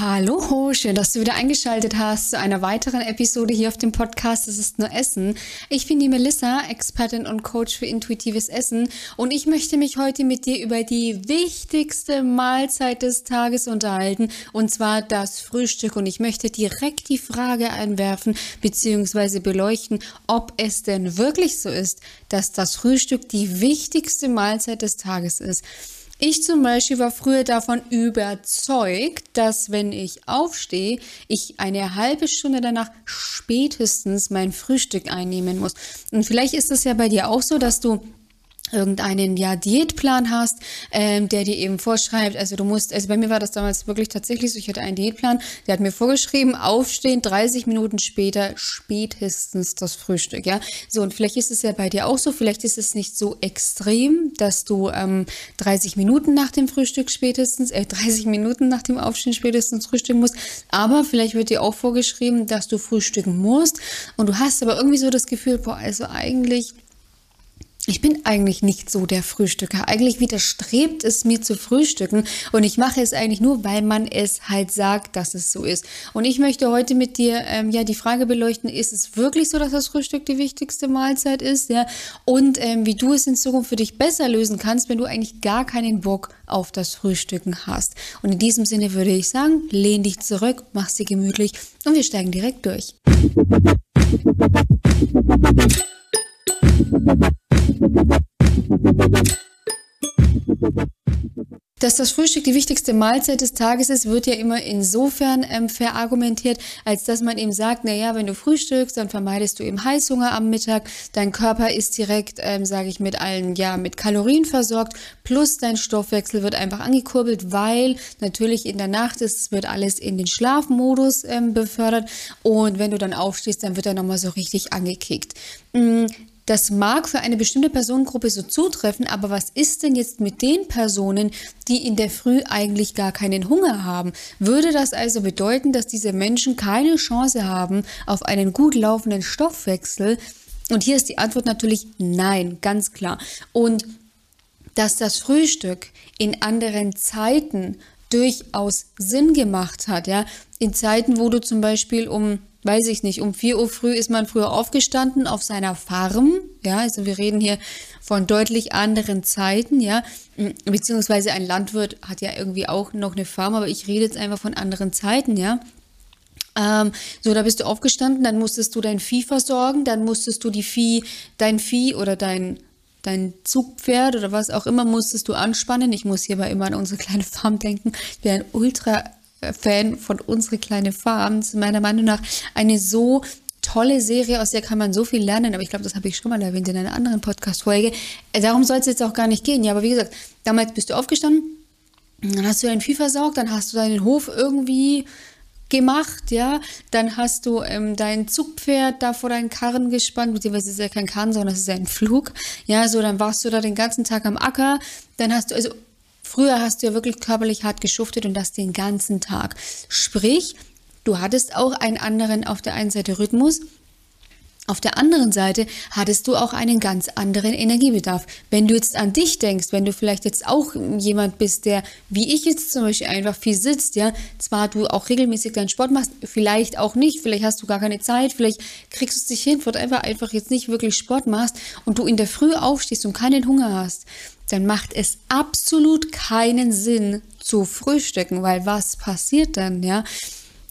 Hallo, schön, dass du wieder eingeschaltet hast zu einer weiteren Episode hier auf dem Podcast Es ist nur Essen. Ich bin die Melissa, Expertin und Coach für intuitives Essen und ich möchte mich heute mit dir über die wichtigste Mahlzeit des Tages unterhalten und zwar das Frühstück und ich möchte direkt die Frage einwerfen bzw. beleuchten, ob es denn wirklich so ist, dass das Frühstück die wichtigste Mahlzeit des Tages ist. Ich zum Beispiel war früher davon überzeugt, dass wenn ich aufstehe, ich eine halbe Stunde danach spätestens mein Frühstück einnehmen muss. Und vielleicht ist es ja bei dir auch so, dass du irgendeinen ja Diätplan hast, ähm, der dir eben vorschreibt, also du musst, also bei mir war das damals wirklich tatsächlich so, ich hatte einen Diätplan, der hat mir vorgeschrieben, aufstehen, 30 Minuten später spätestens das Frühstück, ja. So, und vielleicht ist es ja bei dir auch so, vielleicht ist es nicht so extrem, dass du ähm, 30 Minuten nach dem Frühstück spätestens, äh, 30 Minuten nach dem Aufstehen spätestens frühstücken musst, aber vielleicht wird dir auch vorgeschrieben, dass du frühstücken musst und du hast aber irgendwie so das Gefühl, boah, also eigentlich ich bin eigentlich nicht so der Frühstücker. Eigentlich widerstrebt es mir zu frühstücken und ich mache es eigentlich nur, weil man es halt sagt, dass es so ist. Und ich möchte heute mit dir ähm, ja die Frage beleuchten: Ist es wirklich so, dass das Frühstück die wichtigste Mahlzeit ist? Ja, und ähm, wie du es in Zukunft für dich besser lösen kannst, wenn du eigentlich gar keinen Bock auf das Frühstücken hast. Und in diesem Sinne würde ich sagen: Lehn dich zurück, mach sie gemütlich und wir steigen direkt durch. Dass das Frühstück die wichtigste Mahlzeit des Tages ist, wird ja immer insofern ähm, verargumentiert, als dass man eben sagt, na ja, wenn du frühstückst, dann vermeidest du eben Heißhunger am Mittag, dein Körper ist direkt, ähm, sage ich, mit allen, ja, mit Kalorien versorgt, plus dein Stoffwechsel wird einfach angekurbelt, weil natürlich in der Nacht ist, wird alles in den Schlafmodus ähm, befördert. Und wenn du dann aufstehst, dann wird er nochmal so richtig angekickt. Mm, das mag für eine bestimmte Personengruppe so zutreffen, aber was ist denn jetzt mit den Personen, die in der Früh eigentlich gar keinen Hunger haben? Würde das also bedeuten, dass diese Menschen keine Chance haben auf einen gut laufenden Stoffwechsel? Und hier ist die Antwort natürlich nein, ganz klar. Und dass das Frühstück in anderen Zeiten durchaus Sinn gemacht hat, ja, in Zeiten, wo du zum Beispiel um weiß ich nicht, um 4 Uhr früh ist man früher aufgestanden auf seiner Farm. Ja, also wir reden hier von deutlich anderen Zeiten, ja. Beziehungsweise ein Landwirt hat ja irgendwie auch noch eine Farm, aber ich rede jetzt einfach von anderen Zeiten, ja. Ähm, so, da bist du aufgestanden, dann musstest du dein Vieh versorgen, dann musstest du die Vieh, dein Vieh oder dein dein Zugpferd oder was auch immer musstest du anspannen. Ich muss hierbei immer an unsere kleine Farm denken. Ich bin ein ultra Fan von Unsere kleine Farm. Das ist meiner Meinung nach eine so tolle Serie, aus der kann man so viel lernen, aber ich glaube, das habe ich schon mal erwähnt in einer anderen Podcast-Folge. Äh, darum soll es jetzt auch gar nicht gehen. Ja, aber wie gesagt, damals bist du aufgestanden, dann hast du dein Vieh versorgt, dann hast du deinen Hof irgendwie gemacht, ja. Dann hast du ähm, dein Zugpferd da vor deinen Karren gespannt, beziehungsweise ist ja kein Karren, sondern es ist ja ein Flug. Ja, so, dann warst du da den ganzen Tag am Acker. Dann hast du, also Früher hast du ja wirklich körperlich hart geschuftet und das den ganzen Tag. Sprich, du hattest auch einen anderen auf der einen Seite Rhythmus, auf der anderen Seite hattest du auch einen ganz anderen Energiebedarf. Wenn du jetzt an dich denkst, wenn du vielleicht jetzt auch jemand bist, der, wie ich jetzt zum Beispiel, einfach viel sitzt, ja, zwar du auch regelmäßig deinen Sport machst, vielleicht auch nicht, vielleicht hast du gar keine Zeit, vielleicht kriegst du es dich hin, whatever, einfach jetzt nicht wirklich Sport machst und du in der Früh aufstehst und keinen Hunger hast, dann macht es absolut keinen Sinn zu frühstücken, weil was passiert dann, ja?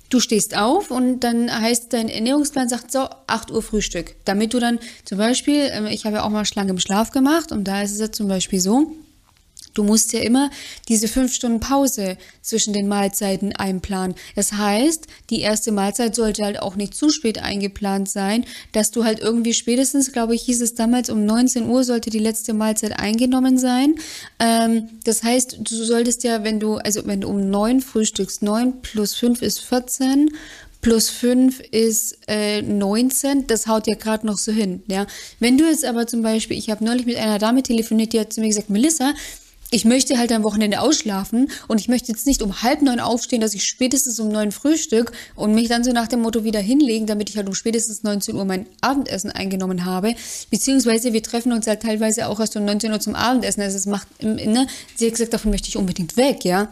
Du stehst auf und dann heißt dein Ernährungsplan sagt so 8 Uhr Frühstück, damit du dann zum Beispiel, ähm, ich habe ja auch mal schlank im Schlaf gemacht und da ist es ja zum Beispiel so, Du musst ja immer diese fünf Stunden Pause zwischen den Mahlzeiten einplanen. Das heißt, die erste Mahlzeit sollte halt auch nicht zu spät eingeplant sein, dass du halt irgendwie spätestens, glaube ich, hieß es damals um 19 Uhr sollte die letzte Mahlzeit eingenommen sein. Ähm, das heißt, du solltest ja, wenn du, also wenn du um 9 frühstückst, 9 plus 5 ist 14 plus 5 ist äh, 19, das haut ja gerade noch so hin, ja. Wenn du jetzt aber zum Beispiel, ich habe neulich mit einer Dame telefoniert, die hat zu mir gesagt, Melissa, ich möchte halt am Wochenende ausschlafen und ich möchte jetzt nicht um halb neun aufstehen, dass ich spätestens um neun Frühstück und mich dann so nach dem Motto wieder hinlegen, damit ich halt um spätestens 19 Uhr mein Abendessen eingenommen habe. Beziehungsweise wir treffen uns halt teilweise auch erst um 19 Uhr zum Abendessen. Also es macht, ne, sie hat gesagt, davon möchte ich unbedingt weg, ja.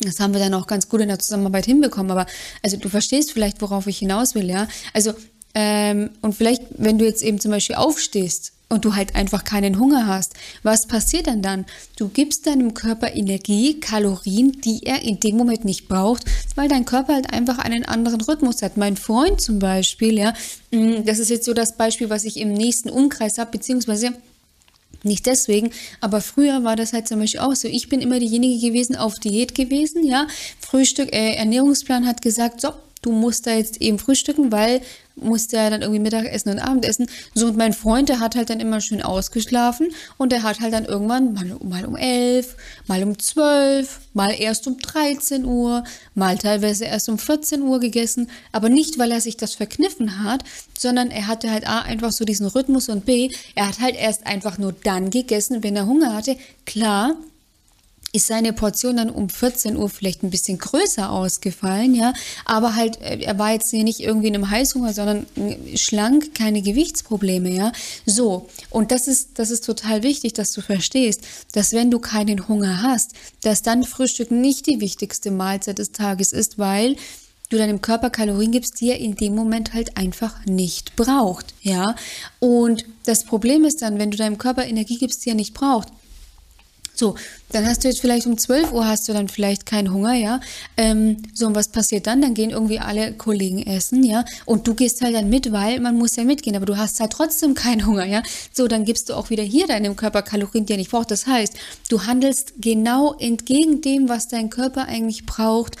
Das haben wir dann auch ganz gut in der Zusammenarbeit hinbekommen. Aber also du verstehst vielleicht, worauf ich hinaus will, ja. Also ähm, und vielleicht, wenn du jetzt eben zum Beispiel aufstehst und du halt einfach keinen Hunger hast, was passiert dann dann? Du gibst deinem Körper Energie, Kalorien, die er in dem Moment nicht braucht, weil dein Körper halt einfach einen anderen Rhythmus hat. Mein Freund zum Beispiel, ja, mm, das ist jetzt so das Beispiel, was ich im nächsten Umkreis habe, beziehungsweise nicht deswegen, aber früher war das halt zum Beispiel auch so. Ich bin immer diejenige gewesen, auf Diät gewesen, ja. Frühstück, äh, Ernährungsplan hat gesagt, so, du musst da jetzt eben frühstücken, weil musste ja dann irgendwie Mittagessen und Abendessen. So, und mein Freund, der hat halt dann immer schön ausgeschlafen und der hat halt dann irgendwann mal, mal um elf, mal um zwölf, mal erst um 13 Uhr, mal teilweise erst um 14 Uhr gegessen. Aber nicht, weil er sich das verkniffen hat, sondern er hatte halt A, einfach so diesen Rhythmus und B, er hat halt erst einfach nur dann gegessen, wenn er Hunger hatte. Klar, ist seine Portion dann um 14 Uhr vielleicht ein bisschen größer ausgefallen, ja. Aber halt, äh, er war jetzt hier nicht irgendwie in einem Heißhunger, sondern äh, schlank, keine Gewichtsprobleme, ja. So. Und das ist, das ist total wichtig, dass du verstehst, dass wenn du keinen Hunger hast, dass dann Frühstück nicht die wichtigste Mahlzeit des Tages ist, weil du deinem Körper Kalorien gibst, die er in dem Moment halt einfach nicht braucht, ja. Und das Problem ist dann, wenn du deinem Körper Energie gibst, die er nicht braucht, so, dann hast du jetzt vielleicht um 12 Uhr hast du dann vielleicht keinen Hunger, ja. Ähm, so, und was passiert dann? Dann gehen irgendwie alle Kollegen essen, ja. Und du gehst halt dann mit, weil man muss ja mitgehen, aber du hast halt trotzdem keinen Hunger, ja. So, dann gibst du auch wieder hier deinem Körper Kalorien, die er nicht braucht. Das heißt, du handelst genau entgegen dem, was dein Körper eigentlich braucht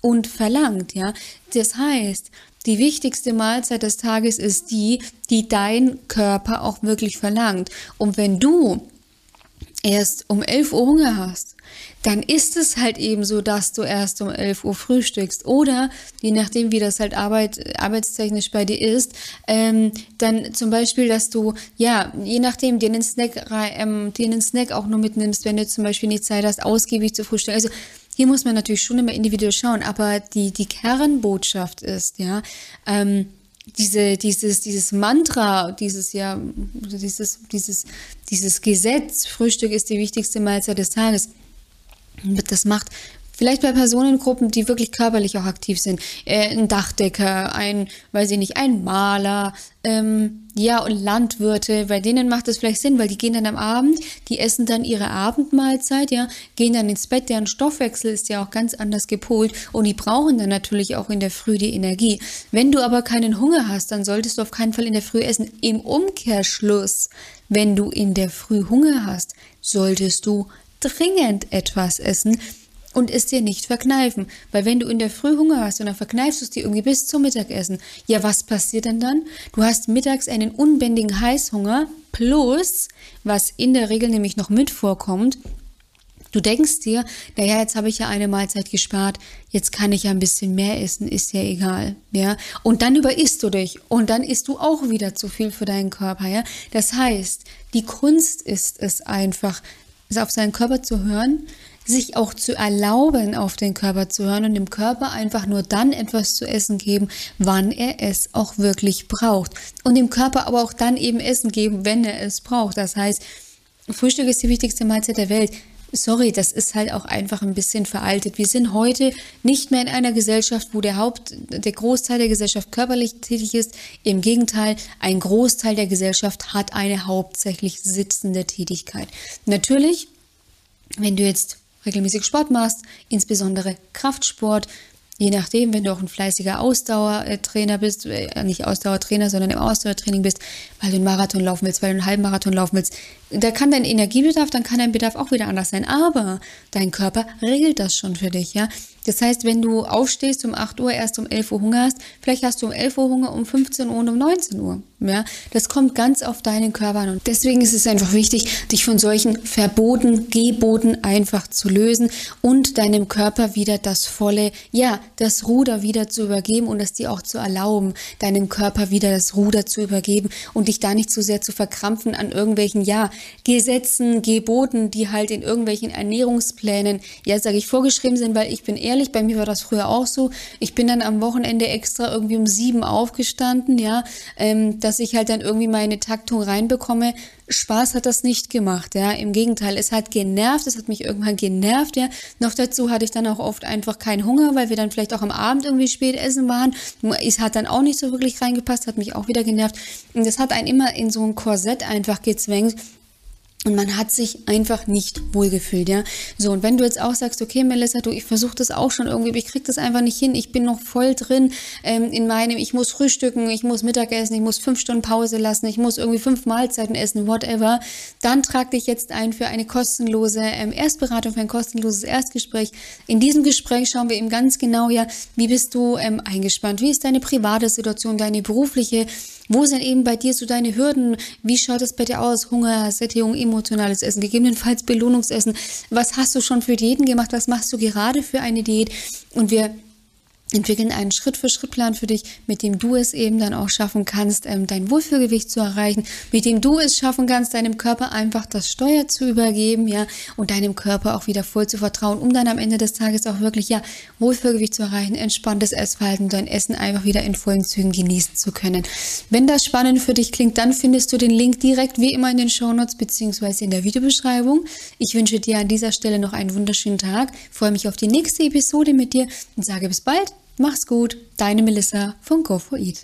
und verlangt, ja. Das heißt, die wichtigste Mahlzeit des Tages ist die, die dein Körper auch wirklich verlangt. Und wenn du erst um 11 Uhr Hunger hast, dann ist es halt eben so, dass du erst um 11 Uhr frühstückst. Oder, je nachdem, wie das halt arbeit, arbeitstechnisch bei dir ist, ähm, dann zum Beispiel, dass du, ja, je nachdem, dir einen Snack, ähm, dir einen Snack auch nur mitnimmst, wenn du zum Beispiel nicht Zeit hast, ausgiebig zu frühstücken. Also, hier muss man natürlich schon immer individuell schauen, aber die, die Kernbotschaft ist, ja, ähm, diese, dieses, dieses Mantra, dieses ja, dieses, dieses, dieses Gesetz, Frühstück ist die wichtigste Mahlzeit des Tages, das macht Vielleicht bei Personengruppen, die wirklich körperlich auch aktiv sind. Äh, ein Dachdecker, ein, weiß ich nicht, ein Maler, ähm, ja, und Landwirte, bei denen macht das vielleicht Sinn, weil die gehen dann am Abend, die essen dann ihre Abendmahlzeit, ja, gehen dann ins Bett, deren Stoffwechsel ist ja auch ganz anders gepolt und die brauchen dann natürlich auch in der Früh die Energie. Wenn du aber keinen Hunger hast, dann solltest du auf keinen Fall in der Früh essen. Im Umkehrschluss, wenn du in der Früh Hunger hast, solltest du dringend etwas essen, und es dir nicht verkneifen. Weil wenn du in der Früh Hunger hast und dann verkneifst du es dir irgendwie bis zum Mittagessen, ja, was passiert denn dann? Du hast mittags einen unbändigen Heißhunger plus, was in der Regel nämlich noch mit vorkommt, Du denkst dir, naja, jetzt habe ich ja eine Mahlzeit gespart, jetzt kann ich ja ein bisschen mehr essen, ist ja egal, ja. Und dann überisst du dich und dann isst du auch wieder zu viel für deinen Körper, ja. Das heißt, die Kunst ist es einfach, auf seinen Körper zu hören, sich auch zu erlauben, auf den Körper zu hören und dem Körper einfach nur dann etwas zu essen geben, wann er es auch wirklich braucht. Und dem Körper aber auch dann eben Essen geben, wenn er es braucht. Das heißt, Frühstück ist die wichtigste Mahlzeit der Welt. Sorry, das ist halt auch einfach ein bisschen veraltet. Wir sind heute nicht mehr in einer Gesellschaft, wo der Haupt, der Großteil der Gesellschaft körperlich tätig ist. Im Gegenteil, ein Großteil der Gesellschaft hat eine hauptsächlich sitzende Tätigkeit. Natürlich, wenn du jetzt regelmäßig Sport machst, insbesondere Kraftsport, je nachdem, wenn du auch ein fleißiger Ausdauertrainer bist, äh, nicht Ausdauertrainer, sondern im Ausdauertraining bist, weil du einen Marathon laufen willst, weil du einen halben Marathon laufen willst, da kann dein Energiebedarf, dann kann dein Bedarf auch wieder anders sein. Aber dein Körper regelt das schon für dich, ja. Das heißt, wenn du aufstehst um 8 Uhr, erst um 11 Uhr Hunger hast, vielleicht hast du um 11 Uhr Hunger, um 15 Uhr und um 19 Uhr. Ja, das kommt ganz auf deinen Körper an. Und deswegen ist es einfach wichtig, dich von solchen Verboten, Geboten einfach zu lösen und deinem Körper wieder das volle, ja, das Ruder wieder zu übergeben und es dir auch zu erlauben, deinem Körper wieder das Ruder zu übergeben und dich da nicht zu so sehr zu verkrampfen an irgendwelchen, ja, Gesetzen, Geboten, die halt in irgendwelchen Ernährungsplänen, ja, sage ich, vorgeschrieben sind, weil ich bin eher ehrlich, bei mir war das früher auch so. Ich bin dann am Wochenende extra irgendwie um sieben aufgestanden, ja, ähm, dass ich halt dann irgendwie meine Taktung reinbekomme. Spaß hat das nicht gemacht, ja. Im Gegenteil, es hat genervt, es hat mich irgendwann genervt, ja. Noch dazu hatte ich dann auch oft einfach keinen Hunger, weil wir dann vielleicht auch am Abend irgendwie spät essen waren. Es hat dann auch nicht so wirklich reingepasst, hat mich auch wieder genervt. Und das hat einen immer in so ein Korsett einfach gezwängt. Und man hat sich einfach nicht wohlgefühlt, ja. So, und wenn du jetzt auch sagst, okay, Melissa, du, ich versuche das auch schon irgendwie, aber ich krieg das einfach nicht hin, ich bin noch voll drin ähm, in meinem, ich muss frühstücken, ich muss Mittagessen, ich muss fünf Stunden Pause lassen, ich muss irgendwie fünf Mahlzeiten essen, whatever, dann trag dich jetzt ein für eine kostenlose ähm, Erstberatung, für ein kostenloses Erstgespräch. In diesem Gespräch schauen wir eben ganz genau, ja, wie bist du ähm, eingespannt, wie ist deine private Situation, deine berufliche, wo sind eben bei dir so deine Hürden? Wie schaut es bei dir aus? Hunger, Sättigung, emotionales Essen, gegebenenfalls Belohnungsessen. Was hast du schon für Diäten gemacht? Was machst du gerade für eine Diät? Und wir entwickeln einen Schritt-für-Schritt-Plan für dich, mit dem du es eben dann auch schaffen kannst, ähm, dein Wohlfühlgewicht zu erreichen, mit dem du es schaffen kannst, deinem Körper einfach das Steuer zu übergeben, ja, und deinem Körper auch wieder voll zu vertrauen, um dann am Ende des Tages auch wirklich, ja, Wohlfühlgewicht zu erreichen, entspanntes Essverhalten, dein Essen einfach wieder in vollen Zügen genießen zu können. Wenn das spannend für dich klingt, dann findest du den Link direkt wie immer in den Shownotes beziehungsweise in der Videobeschreibung. Ich wünsche dir an dieser Stelle noch einen wunderschönen Tag, freue mich auf die nächste Episode mit dir und sage bis bald. Mach's gut, deine Melissa von Go4Eat.